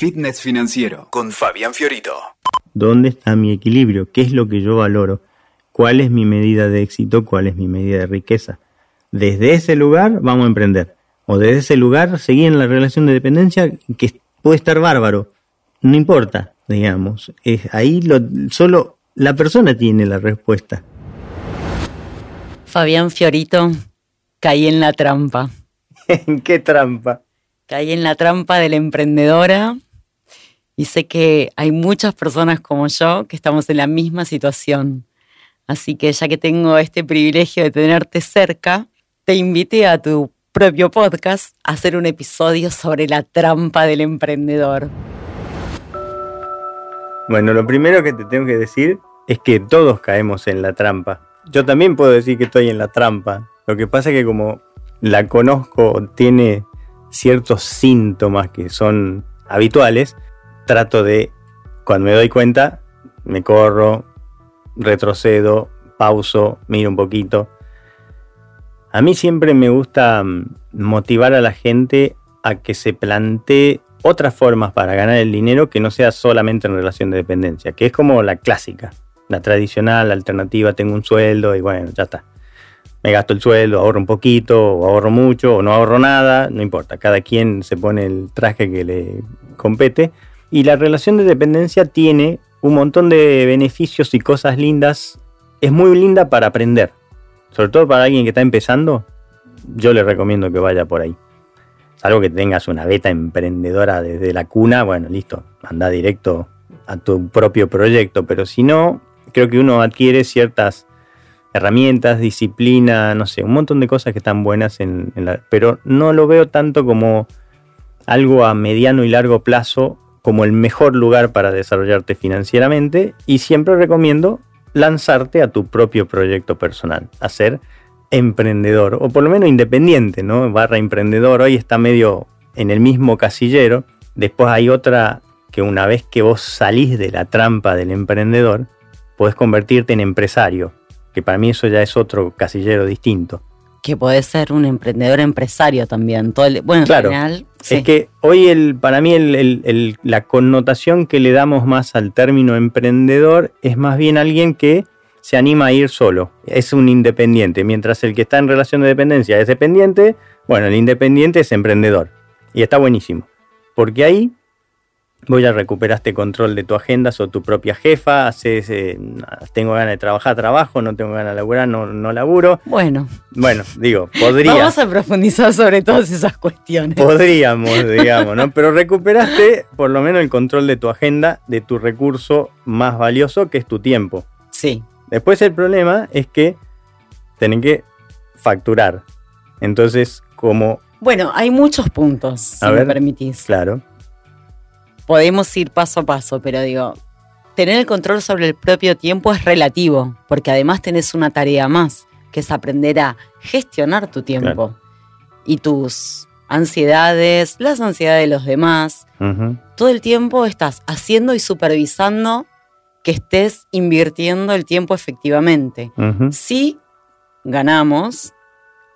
Fitness Financiero con Fabián Fiorito. ¿Dónde está mi equilibrio? ¿Qué es lo que yo valoro? ¿Cuál es mi medida de éxito? ¿Cuál es mi medida de riqueza? Desde ese lugar vamos a emprender. O desde ese lugar seguir en la relación de dependencia que puede estar bárbaro. No importa, digamos. Es, ahí lo, solo la persona tiene la respuesta. Fabián Fiorito, caí en la trampa. ¿En qué trampa? Caí en la trampa de la emprendedora y sé que hay muchas personas como yo que estamos en la misma situación. Así que ya que tengo este privilegio de tenerte cerca, te invité a tu propio podcast a hacer un episodio sobre la trampa del emprendedor. Bueno, lo primero que te tengo que decir es que todos caemos en la trampa. Yo también puedo decir que estoy en la trampa. Lo que pasa es que como la conozco, tiene ciertos síntomas que son habituales, trato de, cuando me doy cuenta, me corro, retrocedo, pauso, miro un poquito. A mí siempre me gusta mm, motivar a la gente a que se plantee otras formas para ganar el dinero que no sea solamente en relación de dependencia, que es como la clásica, la tradicional, la alternativa, tengo un sueldo y bueno, ya está me gasto el sueldo, ahorro un poquito, o ahorro mucho, o no ahorro nada, no importa, cada quien se pone el traje que le compete. Y la relación de dependencia tiene un montón de beneficios y cosas lindas. Es muy linda para aprender, sobre todo para alguien que está empezando. Yo le recomiendo que vaya por ahí. Salvo que tengas una beta emprendedora desde la cuna, bueno, listo, anda directo a tu propio proyecto. Pero si no, creo que uno adquiere ciertas herramientas, disciplina, no sé, un montón de cosas que están buenas en, la, pero no lo veo tanto como algo a mediano y largo plazo como el mejor lugar para desarrollarte financieramente y siempre recomiendo lanzarte a tu propio proyecto personal, a ser emprendedor o por lo menos independiente, ¿no? Barra emprendedor, hoy está medio en el mismo casillero, después hay otra que una vez que vos salís de la trampa del emprendedor, podés convertirte en empresario, que para mí eso ya es otro casillero distinto. Que puede ser un emprendedor empresario también. Todo bueno, claro, es que hoy el, para mí el, la connotación que le damos más al término emprendedor es más bien alguien que se anima a ir solo. Es un independiente. Mientras el que está en relación de dependencia es dependiente, bueno, el independiente es emprendedor. Y está buenísimo. Porque ahí Voy a recuperaste control de tu agenda, sos tu propia jefa, haces, eh, tengo ganas de trabajar, trabajo, no tengo ganas de laburar, no, no laburo. Bueno. Bueno, digo, podría. Vamos a profundizar sobre todas esas cuestiones. Podríamos, digamos, ¿no? Pero recuperaste por lo menos el control de tu agenda, de tu recurso más valioso, que es tu tiempo. Sí. Después el problema es que tienen que facturar. Entonces, como... Bueno, hay muchos puntos, si me permitís. Claro podemos ir paso a paso, pero digo, tener el control sobre el propio tiempo es relativo, porque además tenés una tarea más, que es aprender a gestionar tu tiempo y tus ansiedades, las ansiedades de los demás. Todo el tiempo estás haciendo y supervisando que estés invirtiendo el tiempo efectivamente. Si ganamos,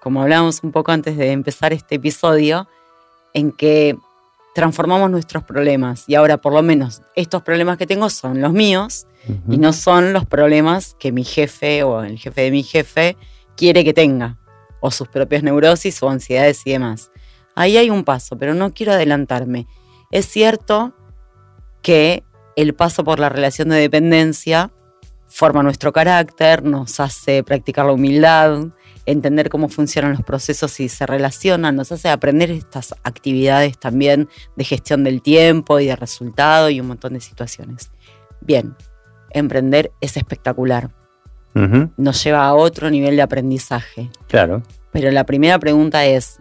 como hablábamos un poco antes de empezar este episodio, en que transformamos nuestros problemas. Y ahora por lo menos estos problemas que tengo son los míos y no son los problemas que mi jefe o el jefe de mi jefe quiere que tenga, o sus propias neurosis o ansiedades y demás. Ahí hay un paso, pero no quiero adelantarme. Es cierto que el paso por la relación de dependencia forma nuestro carácter, nos hace practicar la humildad, entender cómo funcionan los procesos y se relacionan, nos hace aprender estas actividades también de gestión del tiempo y de resultado y un montón de situaciones. Bien, emprender es espectacular. Nos lleva a otro nivel de aprendizaje. Claro. Pero la primera pregunta es,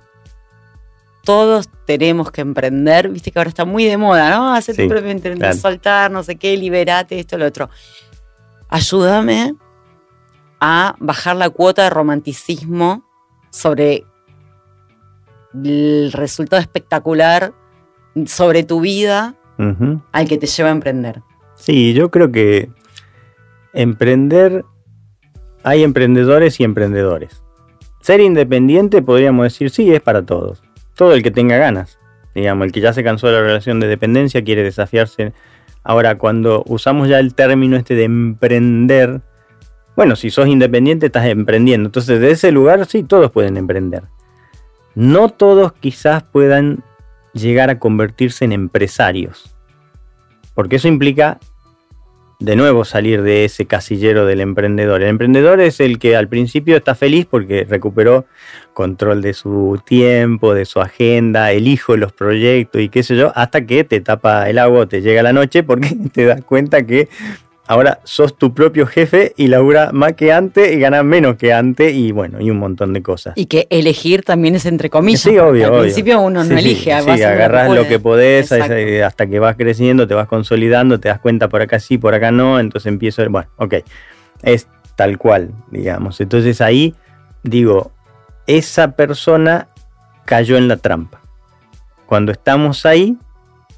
todos tenemos que emprender, viste que ahora está muy de moda, ¿no? Hacer tu propio soltar, no sé qué, liberate, esto, lo otro. Ayúdame a bajar la cuota de romanticismo sobre el resultado espectacular sobre tu vida al que te lleva a emprender. Sí, yo creo que emprender, hay emprendedores y emprendedores. Ser independiente podríamos decir, sí, es para todos. Todo el que tenga ganas. digamos, el que ya se cansó de la relación de dependencia quiere desafiarse. Ahora, cuando usamos ya el término este de emprender, bueno, si sos independiente estás emprendiendo. Entonces, de ese lugar sí, todos pueden emprender. No todos quizás puedan llegar a convertirse en empresarios. Porque eso implica de nuevo salir de ese casillero del emprendedor. El emprendedor es el que al principio está feliz porque recuperó control de su tiempo, de su agenda, elijo los proyectos y qué sé yo, hasta que te tapa el agua, te llega la noche porque te das cuenta que ahora sos tu propio jefe y labura más que antes y ganas menos que antes y bueno, y un montón de cosas. Y que elegir también es entre comillas. Sí, obvio. Al principio uno no elige. Sí, agarrás lo que, podés hasta que vas creciendo, te vas consolidando, te das cuenta por acá sí, por acá no, entonces empiezo, bueno, ok, es tal cual, digamos. Entonces ahí digo, esa persona cayó en la trampa. Cuando estamos ahí,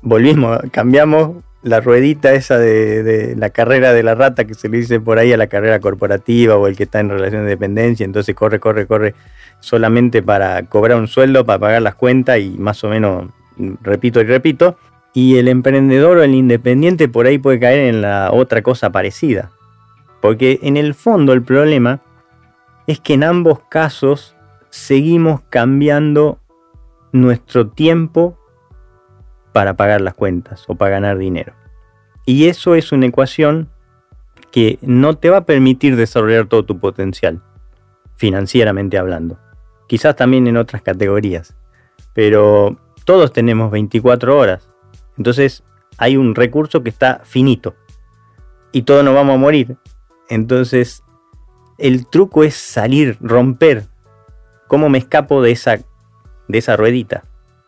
volvimos, cambiamos la ruedita esa de, la carrera de la rata que se le dice por ahí a la carrera corporativa o el que está en relación de dependencia, entonces corre, corre, corre solamente para cobrar un sueldo, para pagar las cuentas y más o menos repito y repito. Y el emprendedor o el independiente por ahí puede caer en la otra cosa parecida. Porque en el fondo el problema es que en ambos casos seguimos cambiando nuestro tiempo para pagar las cuentas o para ganar dinero. Y eso es una ecuación que no te va a permitir desarrollar todo tu potencial, financieramente hablando. Quizás también en otras categorías. Pero todos tenemos 24 horas. Entonces hay un recurso que está finito. Y todos nos vamos a morir. Entonces el truco es salir, romper. ¿Cómo me escapo de esa, de esa ruedita?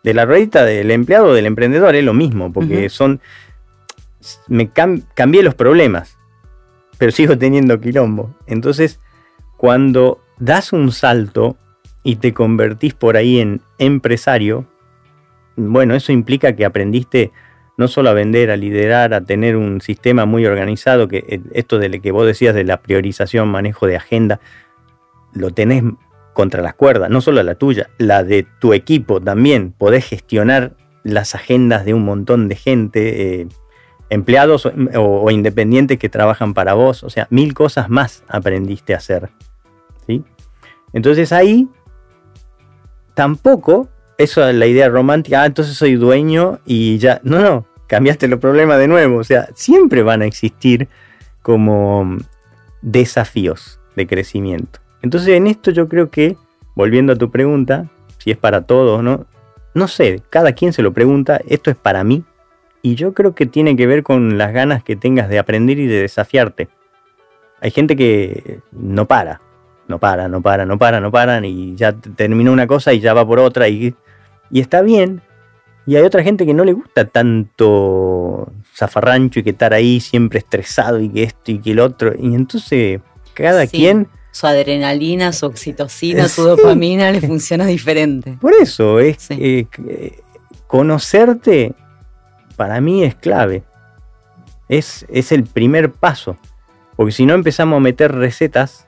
De la ruedita del empleado o del emprendedor es lo mismo, porque son. Me cambié los problemas, pero sigo teniendo quilombo. Entonces, cuando das un salto y te convertís por ahí en empresario, bueno, eso implica que aprendiste no solo a vender, a liderar, a tener un sistema muy organizado, que eh, esto de lo que vos decías de la priorización, manejo de agenda, lo tenés contra las cuerdas, no solo la tuya, la de tu equipo también. Podés gestionar las agendas de un montón de gente, eh, empleados o, independientes que trabajan para vos. O sea, mil cosas más aprendiste a hacer. ¿sí? Entonces ahí tampoco, eso es la idea romántica, ah, entonces soy dueño y ya. No, no, cambiaste los problemas de nuevo. O sea, siempre van a existir como desafíos de crecimiento. Entonces en esto yo creo que, volviendo a tu pregunta, si es para todos, ¿no? No sé, cada quien se lo pregunta, esto es para mí, y yo creo que tiene que ver con las ganas que tengas de aprender y de desafiarte. Hay gente que no para, no para, no para, no para, no para, y ya terminó una cosa y ya va por otra, y, y está bien. Y hay otra gente que no le gusta tanto zafarrancho y que estar ahí siempre estresado y que esto y que el otro. Y entonces cada quien su adrenalina, su oxitocina, su dopamina le funciona diferente. Por eso, es eh, conocerte para mí es clave. Es, es, el primer paso. Porque si no empezamos a meter recetas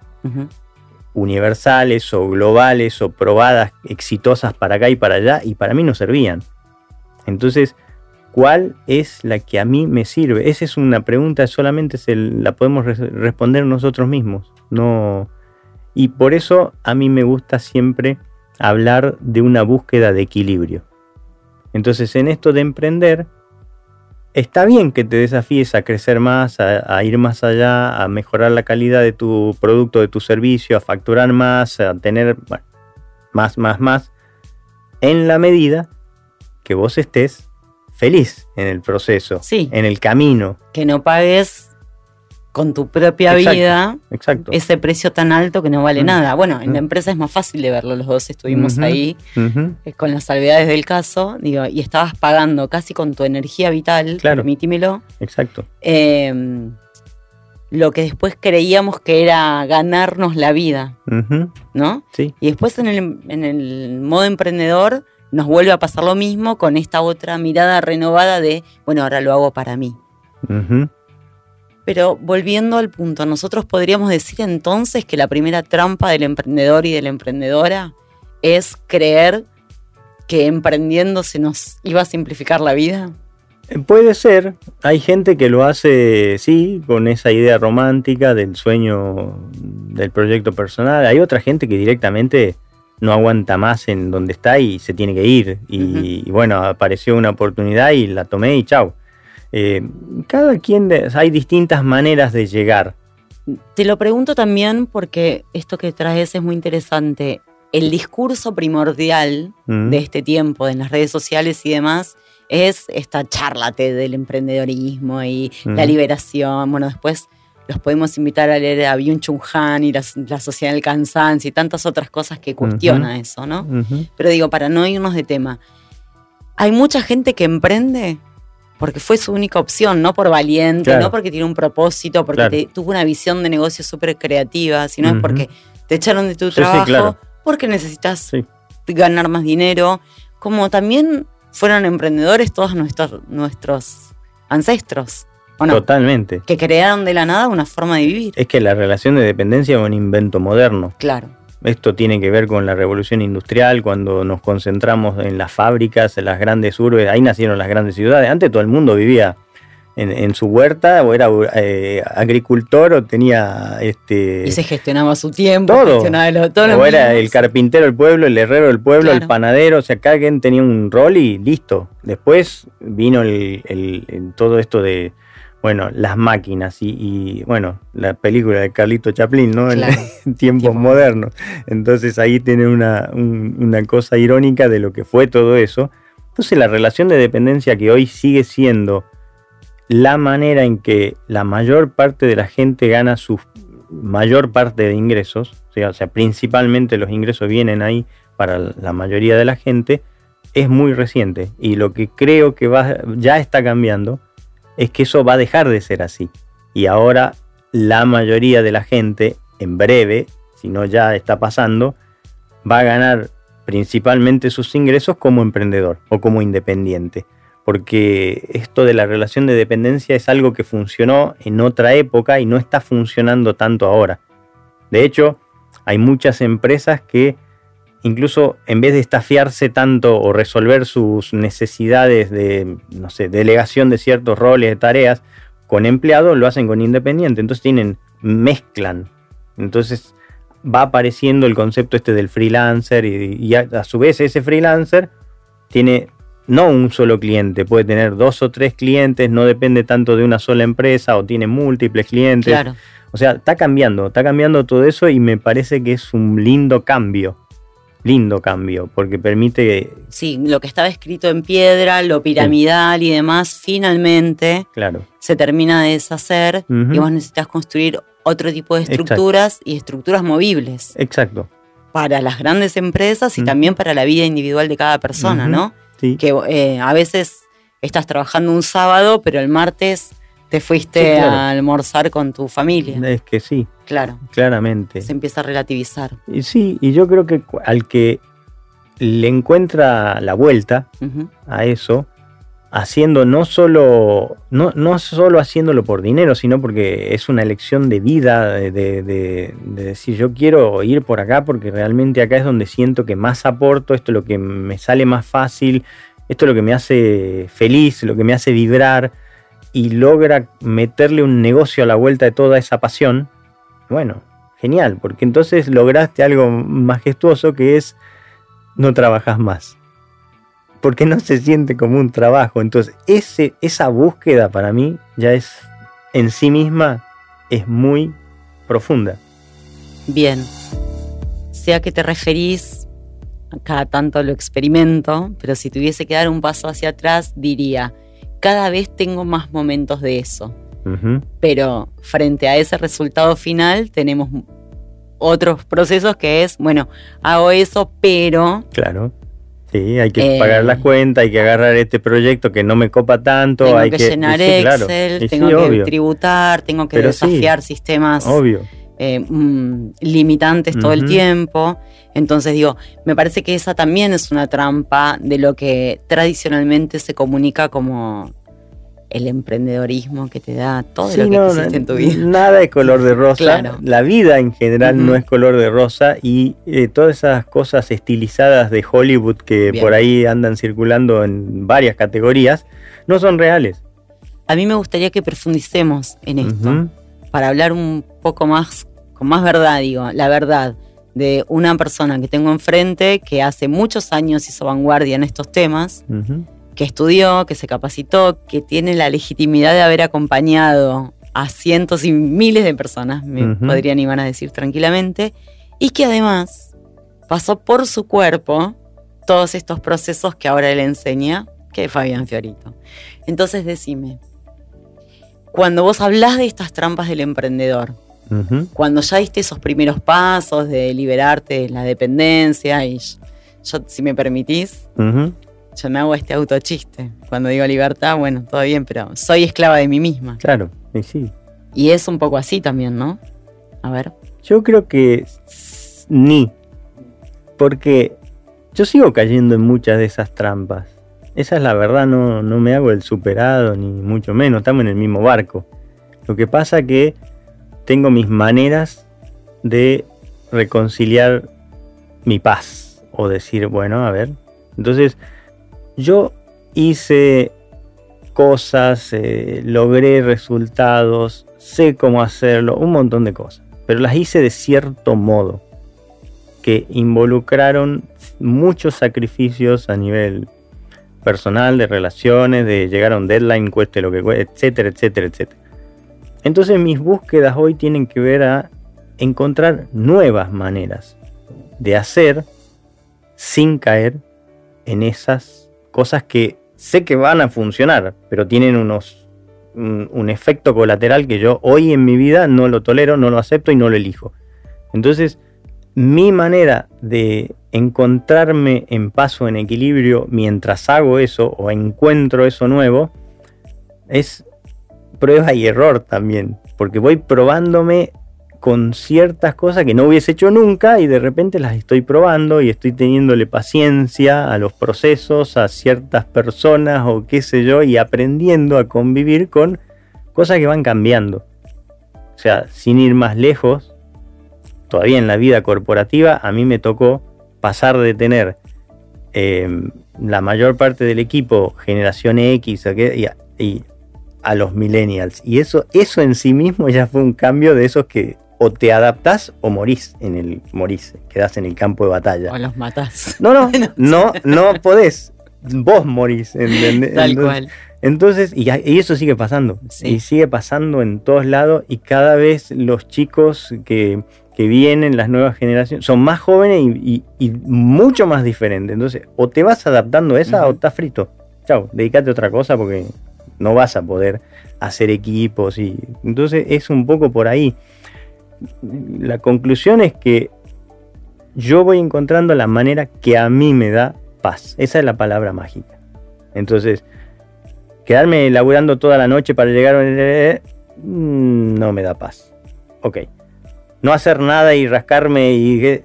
universales o globales o probadas, exitosas para acá y para allá, y para mí no servían. Entonces, ¿cuál es la que a mí me sirve? Esa es una pregunta, solamente se la podemos responder nosotros mismos. No, y por eso a mí me gusta siempre hablar de una búsqueda de equilibrio. Entonces en esto de emprender, está bien que te desafíes a crecer más, a, ir más allá, a mejorar la calidad de tu producto, de tu servicio, a facturar más, a tener más, más, más, en la medida que vos estés feliz en el proceso, en el camino. Que no pagues con tu propia vida exacto. ese precio tan alto que no vale mm. nada. Bueno, en la mm. empresa es más fácil de verlo, los dos estuvimos ahí eh, con las salvedades del caso, digo, y estabas pagando casi con tu energía vital, claro. permítimelo. Exacto. Em, lo que después creíamos que era ganarnos la vida, ¿no? Sí. Y después en el, en el modo emprendedor nos vuelve a pasar lo mismo con esta otra mirada renovada de, bueno, ahora lo hago para mí. Pero volviendo al punto, nosotros podríamos decir entonces que la primera trampa del emprendedor y de la emprendedora es creer que emprendiendo se nos iba a simplificar la vida? Eh, puede ser, hay gente que lo hace, sí, con esa idea romántica del sueño del proyecto personal. Hay otra gente que directamente no aguanta más en donde está y se tiene que ir. Y, bueno, apareció una oportunidad y la tomé y chao. Eh, cada quien, hay distintas maneras de llegar. Te lo pregunto también porque esto que traes es muy interesante el discurso primordial de este tiempo en las redes sociales y demás es esta charlate del emprendedorismo y la liberación. Bueno, después los podemos invitar a leer a Byung Chun Han y la, sociedad del cansancio y tantas otras cosas que cuestiona eso, ¿no? Pero digo, para no irnos de tema, hay mucha gente que emprende porque fue su única opción, no por valiente, no porque tiene un propósito, porque tuvo una visión de negocio súper creativa, sino es porque te echaron de tu trabajo porque necesitas ganar más dinero, como también fueron emprendedores todos nuestros, nuestros ancestros. Totalmente. Que crearon de la nada una forma de vivir. Es que la relación de dependencia es un invento moderno. Claro. Esto tiene que ver con la revolución industrial, cuando nos concentramos en las fábricas, en las grandes urbes, ahí nacieron las grandes ciudades. Antes todo el mundo vivía en, su huerta o era eh, agricultor o tenía este y se gestionaba su tiempo todo, o era el carpintero del pueblo el herrero del pueblo el panadero o sea cada quien tenía un rol y listo. Después vino el, todo esto de bueno las máquinas y, bueno la película de Carlito Chaplin no en, tiempos modernos. Entonces ahí tiene una, una cosa irónica de lo que fue todo eso. Entonces la relación de dependencia que hoy sigue siendo la manera en que la mayor parte de la gente gana su mayor parte de ingresos, o sea, principalmente los ingresos vienen ahí para la mayoría de la gente, es muy reciente. Y lo que creo que va, ya está cambiando es que eso va a dejar de ser así. Y ahora la mayoría de la gente, en breve, si no ya está pasando, va a ganar principalmente sus ingresos como emprendedor o como independiente porque esto de la relación de dependencia es algo que funcionó en otra época y no está funcionando tanto ahora. De hecho, hay muchas empresas que incluso en vez de estafiarse tanto o resolver sus necesidades de, no sé, delegación de ciertos roles, de tareas con empleados, lo hacen con independiente. Entonces tienen, mezclan. Entonces va apareciendo el concepto este del freelancer y, a su vez ese freelancer tiene no un solo cliente, puede tener dos o tres clientes, no depende tanto de una sola empresa o tiene múltiples clientes. O sea, está cambiando, está cambiando todo eso y me parece que es un lindo cambio. Lindo cambio, porque permite. Sí, lo que estaba escrito en piedra, lo piramidal y demás, finalmente claro. se termina de deshacer y vos necesitas construir otro tipo de estructuras y estructuras movibles. Exacto. Para las grandes empresas y también para la vida individual de cada persona, ¿no? Que eh, a veces estás trabajando un sábado, pero el martes te fuiste a almorzar con tu familia. Es que sí. Claro. Claramente. Se empieza a relativizar. Y sí, y yo creo que al que le encuentra la vuelta a eso, haciendo no solo, no, no solo haciéndolo por dinero, sino porque es una elección de vida, de, de, decir yo quiero ir por acá porque realmente acá es donde siento que más aporto, esto es lo que me sale más fácil, esto es lo que me hace feliz, lo que me hace vibrar y logra meterle un negocio a la vuelta de toda esa pasión, bueno, genial, porque entonces lograste algo majestuoso que es no trabajas más porque no se siente como un trabajo. Entonces, ese, esa búsqueda para mí ya es en sí misma es muy profunda. Bien. Sea que te referís, cada tanto lo experimento, pero si tuviese que dar un paso hacia atrás, diría, cada vez tengo más momentos de eso. Pero frente a ese resultado final tenemos otros procesos que es, bueno, hago eso, pero... Claro Sí, hay que pagar las eh, cuentas, hay que agarrar este proyecto que no me copa tanto. Tengo hay que, llenar Excel, tengo que tributar, tengo que desafiar sistemas eh, mm, limitantes todo el tiempo. Entonces digo, me parece que esa también es una trampa de lo que tradicionalmente se comunica como el emprendedorismo que te da todo lo que no, en tu vida. Nada es color de rosa. La vida en general no es color de rosa y eh, todas esas cosas estilizadas de Hollywood que por ahí andan circulando en varias categorías no son reales. A mí me gustaría que profundicemos en esto para hablar un poco más, con más verdad, digo, la verdad de una persona que tengo enfrente que hace muchos años hizo vanguardia en estos temas que estudió, que se capacitó, que tiene la legitimidad de haber acompañado a cientos y miles de personas, me podrían iban a decir tranquilamente, y que además pasó por su cuerpo todos estos procesos que ahora él enseña, que es Fabián Fiorito. Entonces decime, cuando vos hablas de estas trampas del emprendedor, cuando ya diste esos primeros pasos de liberarte de la dependencia, y yo, si me permitís, yo me hago este autochiste. Cuando digo libertad, bueno, todo bien, pero soy esclava de mí misma. Claro, y sí. Y es un poco así también, ¿no? A ver. Yo creo que ni. Porque yo sigo cayendo en muchas de esas trampas. Esa es la verdad, no, no me hago el superado, ni mucho menos, estamos en el mismo barco. Lo que pasa que tengo mis maneras de reconciliar mi paz. O decir, bueno, a ver. Entonces, yo hice cosas, eh, logré resultados, sé cómo hacerlo, un montón de cosas, pero las hice de cierto modo que involucraron muchos sacrificios a nivel personal, de relaciones, de llegar a un deadline, cueste lo que cueste, etcétera, etcétera, etcétera. Entonces mis búsquedas hoy tienen que ver a encontrar nuevas maneras de hacer sin caer en esas cosas que sé que van a funcionar, pero tienen unos un, efecto colateral que yo hoy en mi vida no lo tolero, no lo acepto y no lo elijo. Entonces, mi manera de encontrarme en paso, en equilibrio, mientras hago eso o encuentro eso nuevo, es prueba y error también, porque voy probándome con ciertas cosas que no hubiese hecho nunca y de repente las estoy probando y estoy teniéndole paciencia a los procesos, a ciertas personas o qué sé yo, y aprendiendo a convivir con cosas que van cambiando. O sea, sin ir más lejos, todavía en la vida corporativa a mí me tocó pasar de tener em, la mayor parte del equipo generación X y, y a los millennials. Y eso, eso en sí mismo ya fue un cambio de esos que o te adaptás o morís en el morís, quedás en el campo de batalla. O los matás. No, no, no, no podés. Vos morís. Tal cual. Entonces, y, eso sigue pasando. Y sigue pasando en todos lados. Y cada vez los chicos que, vienen, las nuevas generaciones, son más jóvenes y, mucho más diferentes. Entonces, o te vas adaptando a esa o estás frito. Chao, dedícate a otra cosa porque no vas a poder hacer equipos. y Entonces, es un poco por ahí la conclusión es que yo voy encontrando la manera que a mí me da paz. Esa es la palabra mágica. Entonces, quedarme laburando toda la noche para llegar a... Mm, no me da paz. Ok. No hacer nada y rascarme y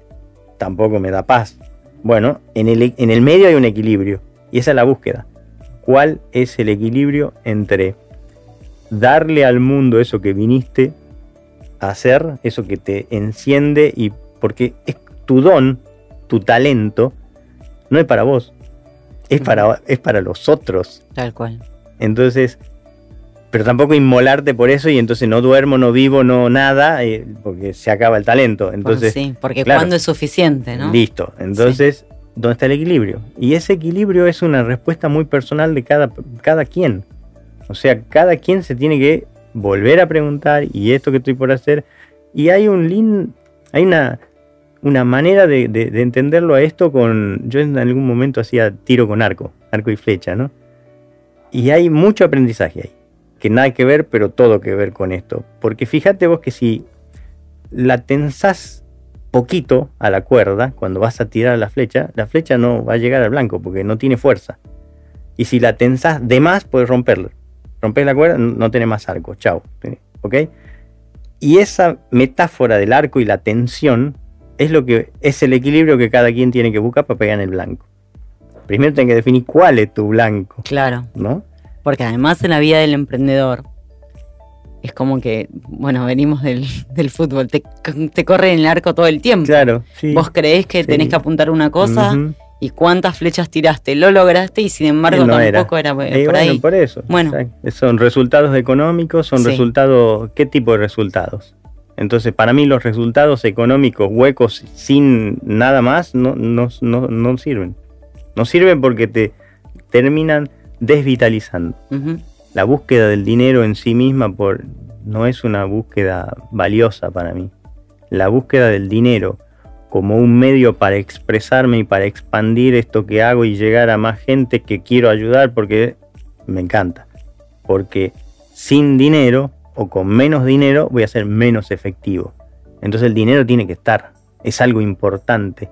tampoco me da paz. Bueno, en el, en el medio hay un equilibrio. Y esa es la búsqueda. ¿Cuál es el equilibrio entre darle al mundo eso que viniste hacer, eso que te enciende y porque es tu don, tu talento, no es para vos, es para, es para los otros. Tal cual. Entonces, pero tampoco inmolarte por eso y entonces no duermo, no vivo, no nada, eh, porque se acaba el talento. Entonces, sí, porque cuando es suficiente, ¿no? Listo. Entonces, ¿dónde está el equilibrio? Y ese equilibrio es una respuesta muy personal de cada, cada quien. O sea, cada quien se tiene que volver a preguntar y esto que estoy por hacer. Y hay un link, hay una, una manera de, entenderlo a esto con, yo en algún momento hacía tiro con arco, arco y flecha, ¿no? Y hay mucho aprendizaje ahí, que nada que ver, pero todo que ver con esto. Porque fíjate vos que si la tensás poquito a la cuerda, cuando vas a tirar la flecha, la flecha no va a llegar al blanco porque no tiene fuerza. Y si la tensás de más, puedes romperla rompes la cuerda, no tiene más arco, chao. ¿Ok? Y esa metáfora del arco y la tensión es lo que es el equilibrio que cada quien tiene que buscar para pegar en el blanco. Primero tienes que definir cuál es tu blanco. Claro. ¿No? Porque además en la vida del emprendedor es como que, bueno, venimos del, fútbol, te, corre en el arco todo el tiempo. Claro, sí. Vos creés que tenés que apuntar una cosa y cuántas flechas tiraste, lo lograste y sin embargo tampoco era, por bueno, ahí. Por eso. Bueno. Son resultados económicos, son resultados, ¿qué tipo de resultados? Entonces, para mí los resultados económicos huecos sin nada más no, no, no, sirven. No sirven porque te terminan desvitalizando. La búsqueda del dinero en sí misma por, no es una búsqueda valiosa para mí. La búsqueda del dinero como un medio para expresarme y para expandir esto que hago y llegar a más gente que quiero ayudar porque me encanta. Porque sin dinero o con menos dinero voy a ser menos efectivo. Entonces el dinero tiene que estar, es algo importante,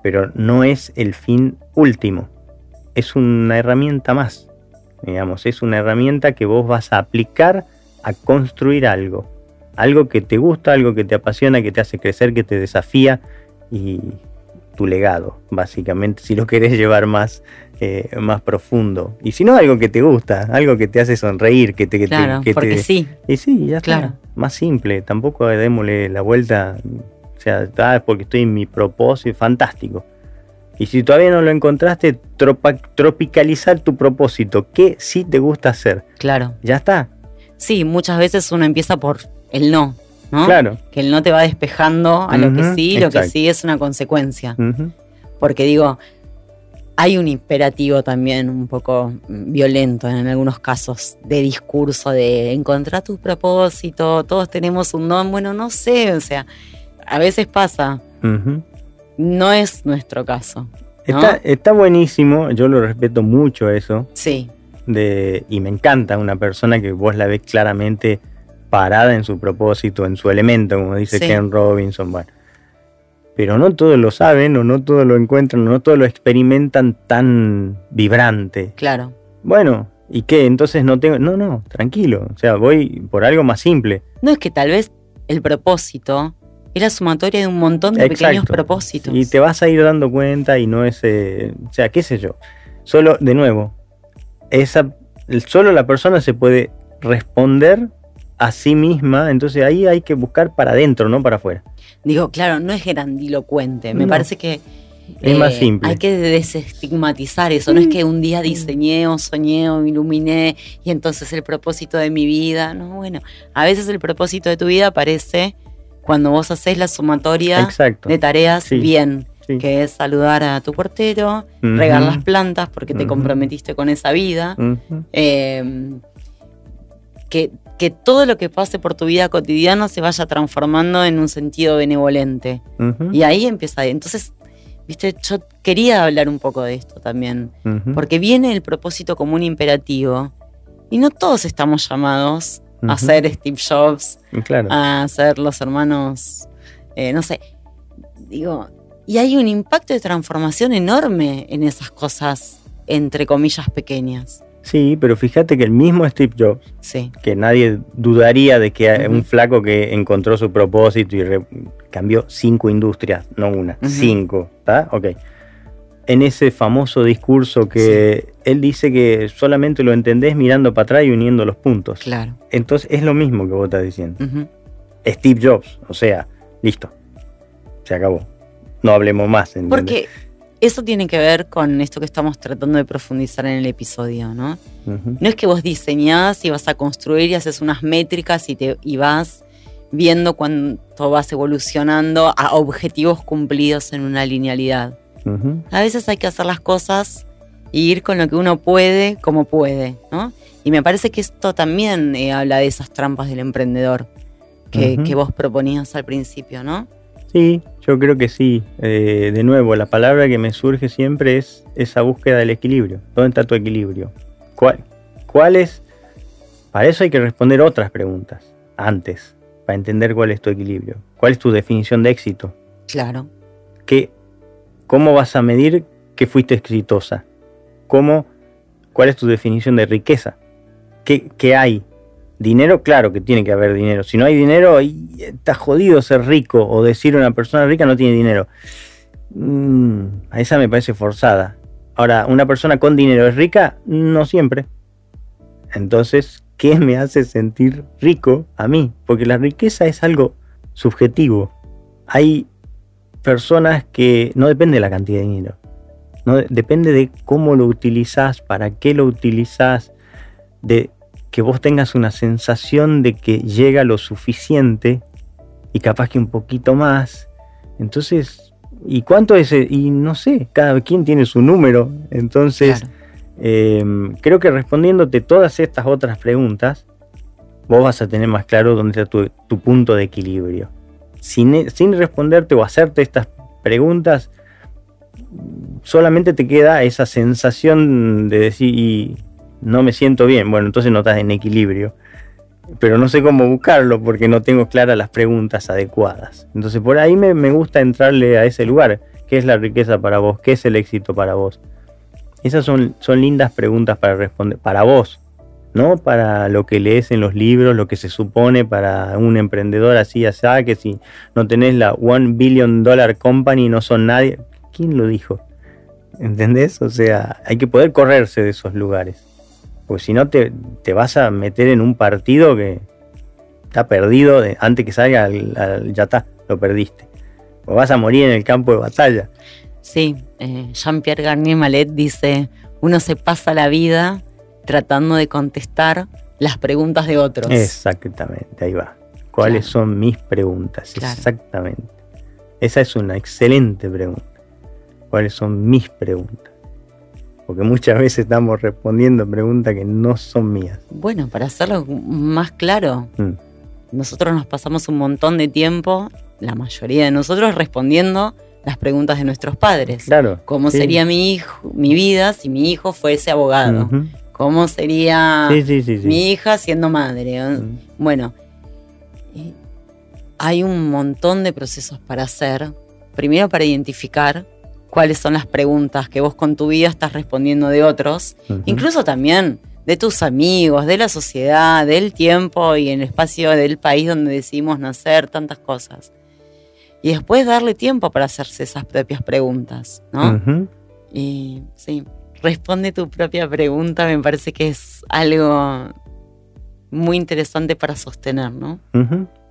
pero no es el fin último, es una herramienta más, digamos, es una herramienta que vos vas a aplicar a construir algo, algo que te gusta, algo que te apasiona, que te hace crecer, que te desafía, y tu legado, básicamente, si lo querés llevar más, eh, más profundo. Y si no, algo que te gusta, algo que te hace sonreír, que te... Que claro, porque sí. Y sí, ya está. Más simple, tampoco démosle la vuelta, o sea, ah, porque estoy en mi propósito, fantástico. Y si todavía no lo encontraste, tropicalizar tu propósito, ¿qué sí te gusta hacer? Claro. Ya está. Sí, muchas veces uno empieza por el no. Claro. Que él no te va despejando a lo que sí, lo que sí es una consecuencia. Porque digo, hay un imperativo también un poco violento en algunos casos de discurso de encontrar tu propósito, todos tenemos un don, bueno, no sé, o sea, a veces pasa. No es nuestro caso. Está, está buenísimo, yo lo respeto mucho eso. Sí. De, y me encanta una persona que vos la ves claramente parada en su propósito, en su elemento, como dice Ken Robinson. Bueno. Pero no todos lo saben, o no todos lo encuentran, o no todos lo experimentan tan vibrante. Claro. Bueno, ¿y qué? Entonces no tengo. No, no, tranquilo. O sea, voy por algo más simple. No es que tal vez el propósito es la sumatoria de un montón de pequeños propósitos. Y te vas a ir dando cuenta y no es. Eh, o sea, qué sé yo. Solo, de nuevo, esa, solo la persona se puede responder a sí misma, entonces ahí hay que buscar para adentro, no para afuera. Digo, claro, no es grandilocuente, me parece que es más eh, simple. Hay que desestigmatizar eso, no es que un día diseñé o soñé o iluminé y entonces el propósito de mi vida, no, bueno, a veces el propósito de tu vida aparece cuando vos haces la sumatoria de tareas bien. que es saludar a tu portero, regar las plantas porque te comprometiste con esa vida, eh, que que todo lo que pase por tu vida cotidiana se vaya transformando en un sentido benevolente. Y ahí empieza. Entonces, viste, yo quería hablar un poco de esto también, porque viene el propósito como un imperativo. Y no todos estamos llamados a ser Steve Jobs, a ser los hermanos, eh, no sé, digo, y hay un impacto de transformación enorme en esas cosas, entre comillas, pequeñas. Sí, pero fíjate que el mismo Steve Jobs, que nadie dudaría de que un flaco que encontró su propósito y cambió cinco industrias, no una, cinco, ¿está? Ok. En ese famoso discurso que él dice que solamente lo entendés mirando para atrás y uniendo los puntos. Claro. Entonces es lo mismo que vos estás diciendo. Steve Jobs, o sea, listo, se acabó. No hablemos más. ¿entendés? Porque eso tiene que ver con esto que estamos tratando de profundizar en el episodio, ¿no? No es que vos diseñás y vas a construir y haces unas métricas y, te, vas viendo cuánto vas evolucionando a objetivos cumplidos en una linealidad. A veces hay que hacer las cosas e ir con lo que uno puede, como puede, ¿no? Y me parece que esto también eh, habla de esas trampas del emprendedor que, que vos proponías al principio, ¿no? Sí, yo creo que sí. Eh, de nuevo, la palabra que me surge siempre es esa búsqueda del equilibrio. ¿Dónde está tu equilibrio? ¿Cuál, cuál es? Para eso hay que responder otras preguntas antes, para entender cuál es tu equilibrio. ¿Cuál es tu definición de éxito? Claro. ¿Qué, ¿Cómo vas a medir que fuiste exitosa? ¿Cómo, ¿Cuál es tu definición de riqueza? ¿Qué, qué hay Dinero, claro que tiene que haber dinero. Si no hay dinero, está jodido ser rico o decir una persona rica no tiene dinero. Mm, a esa me parece forzada. Ahora, ¿una persona con dinero es rica? No siempre. Entonces, ¿qué me hace sentir rico a mí? Porque la riqueza es algo subjetivo. Hay personas que no depende de la cantidad de dinero. No, depende de cómo lo utilizas, para qué lo utilizas, de que vos tengas una sensación de que llega lo suficiente y capaz que un poquito más. Entonces, ¿y cuánto es? Y no sé, cada quien tiene su número. Entonces, em, creo que respondiéndote todas estas otras preguntas, vos vas a tener más claro dónde está tu, punto de equilibrio. Sin, sin responderte o hacerte estas preguntas, solamente te queda esa sensación de decir, no me siento bien, bueno, entonces no estás en equilibrio. Pero no sé cómo buscarlo porque no tengo claras las preguntas adecuadas. Entonces por ahí me, gusta entrarle a ese lugar. ¿Qué es la riqueza para vos? ¿Qué es el éxito para vos? Esas son, son lindas preguntas para responder, para vos, no para lo que lees en los libros, lo que se supone para un emprendedor así, así, que si no tenés la One Billion Dollar Company no son nadie. ¿Quién lo dijo? ¿Entendés? O sea, hay que poder correrse de esos lugares. Porque si no te, vas a meter en un partido que está perdido, antes que salga, ya está, lo perdiste. O vas a morir en el campo de batalla. Sí, eh, Jean-Pierre Garnier Malet dice, uno se pasa la vida tratando de contestar las preguntas de otros. Exactamente, ahí va. ¿Cuáles son mis preguntas? Exactamente. Esa es una excelente pregunta cuáles son mis preguntas. Porque muchas veces estamos respondiendo preguntas que no son mías. Bueno, para hacerlo más claro, mm. nosotros nos pasamos un montón de tiempo, la mayoría de nosotros, respondiendo las preguntas de nuestros padres. Claro. ¿Cómo sería mi hijo, mi vida si mi hijo fuese abogado? ¿Cómo sería mi hija siendo madre? Mm. Bueno, hay un montón de procesos para hacer. Primero para identificar cuáles son las preguntas que vos con tu vida estás respondiendo de otros, incluso también de tus amigos, de la sociedad, del tiempo y en el espacio del país donde decidimos nacer, tantas cosas. Y después darle tiempo para hacerse esas propias preguntas, ¿no? Y sí, responde tu propia pregunta, me parece que es algo muy interesante para sostener, ¿no?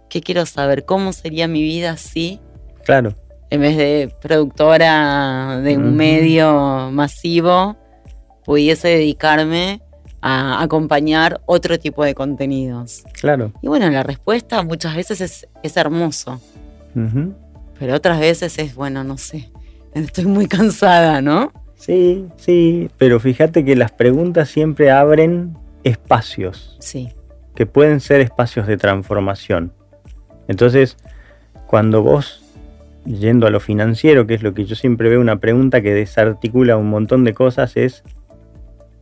¿Qué quiero saber? ¿Cómo sería mi vida si? Claro en vez de productora de un medio masivo, pudiese dedicarme a acompañar otro tipo de contenidos. Claro. Y bueno, la respuesta muchas veces es, hermoso. Pero otras veces es, bueno, no sé, estoy muy cansada, ¿no? Sí, sí, pero fíjate que las preguntas siempre abren espacios. Sí. Que pueden ser espacios de transformación. Entonces, cuando vos yendo a lo financiero, que es lo que yo siempre veo una pregunta que desarticula un montón de cosas, es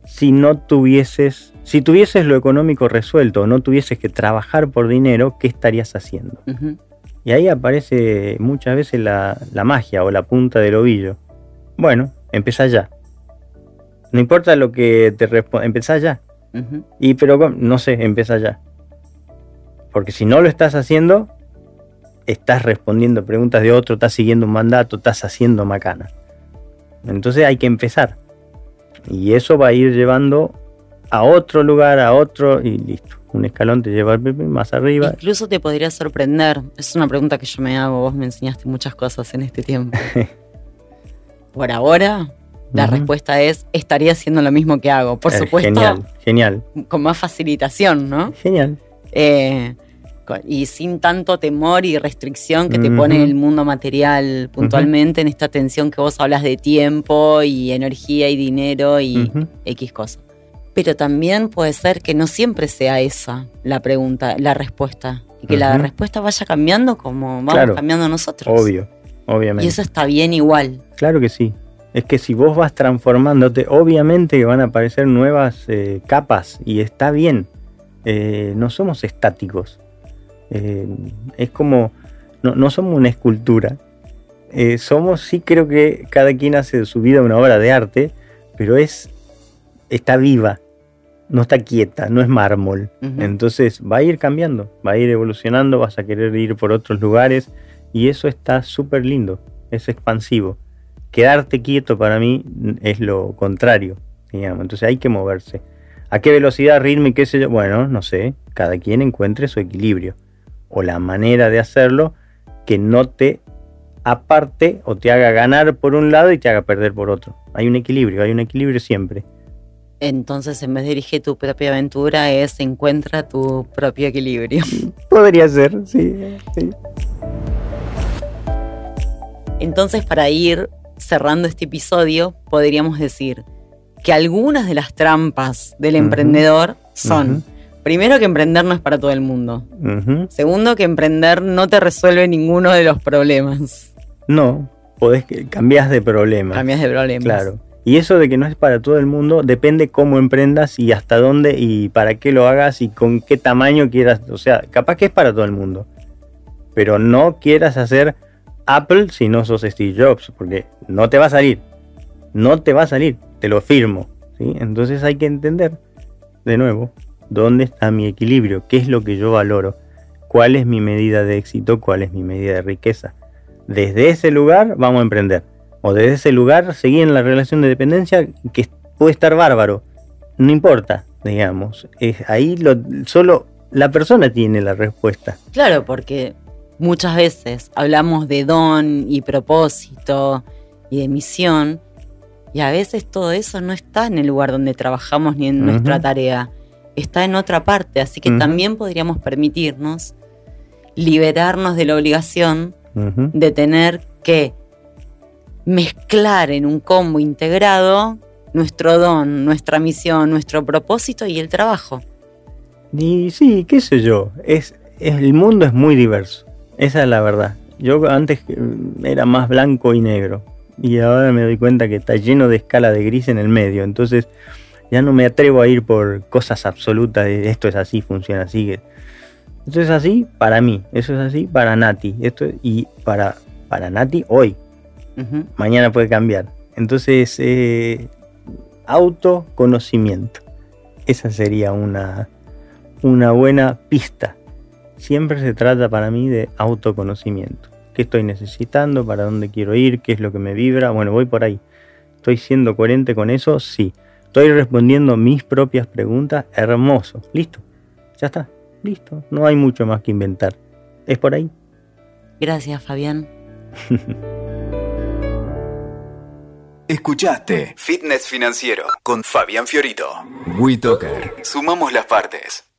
si no tuvieses, si tuvieses lo económico resuelto o no tuvieses que trabajar por dinero, ¿qué estarías haciendo? Y ahí aparece muchas veces la, magia o la punta del ovillo. Bueno, empieza ya. No importa lo que te responda, empieza ya. Y pero no sé, empieza ya. Porque si no lo estás haciendo, estás respondiendo preguntas de otro, estás siguiendo un mandato, estás haciendo macana. Entonces hay que empezar. Y eso va a ir llevando a otro lugar, a otro, y listo. Un escalón te lleva más arriba. Incluso te podría sorprender. Es una pregunta que yo me hago. Vos me enseñaste muchas cosas en este tiempo. Por ahora, la respuesta es: estaría haciendo lo mismo que hago. Por supuesto. Genial, genial. Con más facilitación, ¿no? Genial. Eh, y sin tanto temor y restricción que te pone el mundo material puntualmente en esta tensión que vos hablas de tiempo y energía y dinero y X cosas. Pero también puede ser que no siempre sea esa la pregunta, la respuesta. Y que la respuesta vaya cambiando como vamos cambiando nosotros. Obvio, obviamente. Y eso está bien igual. Claro que sí. Es que si vos vas transformándote, obviamente que van a aparecer nuevas eh, capas y está bien. Eh, no somos estáticos. Eh, es como, no, somos una escultura. Somos, sí creo que cada quien hace de su vida una obra de arte, pero es, está viva, no está quieta, no es mármol. Entonces va a ir cambiando, va a ir evolucionando, vas a querer ir por otros lugares y eso está súper lindo, es expansivo. Quedarte quieto para mí es lo contrario, digamos. Entonces hay que moverse ¿A qué velocidad, ritmo y qué sé yo? Bueno, no sé, cada quien encuentre su equilibrio o la manera de hacerlo que no te aparte o te haga ganar por un lado y te haga perder por otro. Hay un equilibrio, hay un equilibrio siempre. Entonces, en vez de dirigir tu propia aventura, es encuentra tu propio equilibrio. Podría ser, sí, sí. Entonces, para ir cerrando este episodio, podríamos decir, que algunas de las trampas del emprendedor son, primero que emprender no es para todo el mundo. Segundo, que emprender no te resuelve ninguno de los problemas. No, podés cambias de problema. Cambias de problemas. Claro. Y eso de que no es para todo el mundo depende cómo emprendas y hasta dónde y para qué lo hagas y con qué tamaño quieras. O sea, capaz que es para todo el mundo. Pero no quieras hacer Apple si no sos Steve Jobs, porque no te va a salir. No te va a salir te lo firmo. ¿sí? Entonces hay que entender, de nuevo, dónde está mi equilibrio, qué es lo que yo valoro, cuál es mi medida de éxito, cuál es mi medida de riqueza. Desde ese lugar vamos a emprender. O desde ese lugar seguir en la relación de dependencia que puede estar bárbaro. No importa, digamos. Es ahí lo, solo la persona tiene la respuesta. Claro, porque muchas veces hablamos de don y propósito y de misión, y a veces todo eso no está en el lugar donde trabajamos ni en nuestra tarea, está en otra parte. Así que también podríamos permitirnos liberarnos de la obligación de tener que mezclar en un combo integrado nuestro don, nuestra misión, nuestro propósito y el trabajo. Y sí, qué sé yo, es, el mundo es muy diverso, esa es la verdad. Yo antes era más blanco y negro, y ahora me doy cuenta que está lleno de escala de gris en el medio. Entonces ya no me atrevo a ir por cosas absolutas de esto es así, funciona así. Esto es así para mí, eso es así para Nati. Esto, y para, para Nati hoy. Mañana puede cambiar. Entonces, eh, autoconocimiento. Esa sería una, una buena pista. Siempre se trata para mí de autoconocimiento qué estoy necesitando, para dónde quiero ir, qué es lo que me vibra. Bueno, voy por ahí. ¿Estoy siendo coherente con eso? Sí. ¿Estoy respondiendo mis propias preguntas? Hermoso. Listo. Ya está. Listo. No hay mucho más que inventar. Es por ahí. Gracias, Fabián. Escuchaste Fitness Financiero con Fabián Fiorito. WeToker. Sumamos las partes.